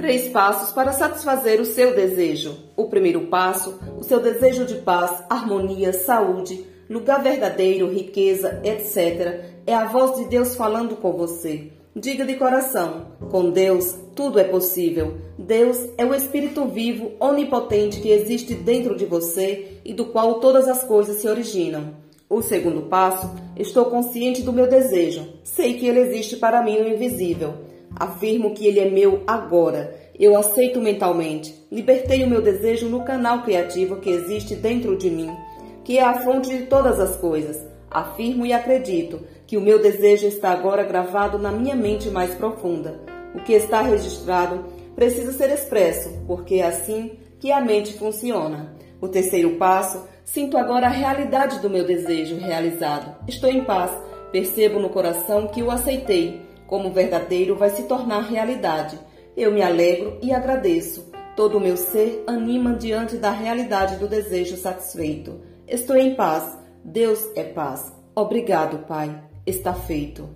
Três passos para satisfazer o seu desejo. O primeiro passo, o seu desejo de paz, harmonia, saúde, lugar verdadeiro, riqueza, etc. É a voz de Deus falando com você. Diga de coração: com Deus tudo é possível. Deus é o Espírito vivo, onipotente que existe dentro de você e do qual todas as coisas se originam. O segundo passo, estou consciente do meu desejo. Sei que ele existe para mim no invisível. Afirmo que ele é meu agora. Eu aceito mentalmente. Libertei o meu desejo no canal criativo que existe dentro de mim, que é a fonte de todas as coisas. Afirmo e acredito que o meu desejo está agora gravado na minha mente mais profunda. O que está registrado precisa ser expresso, porque é assim que a mente funciona. O terceiro passo, sinto agora a realidade do meu desejo realizado. Estou em paz, percebo no coração que o aceitei. Como verdadeiro vai se tornar realidade. Eu me alegro e agradeço. Todo o meu ser anima diante da realidade do desejo satisfeito. Estou em paz. Deus é paz. Obrigado, Pai. Está feito.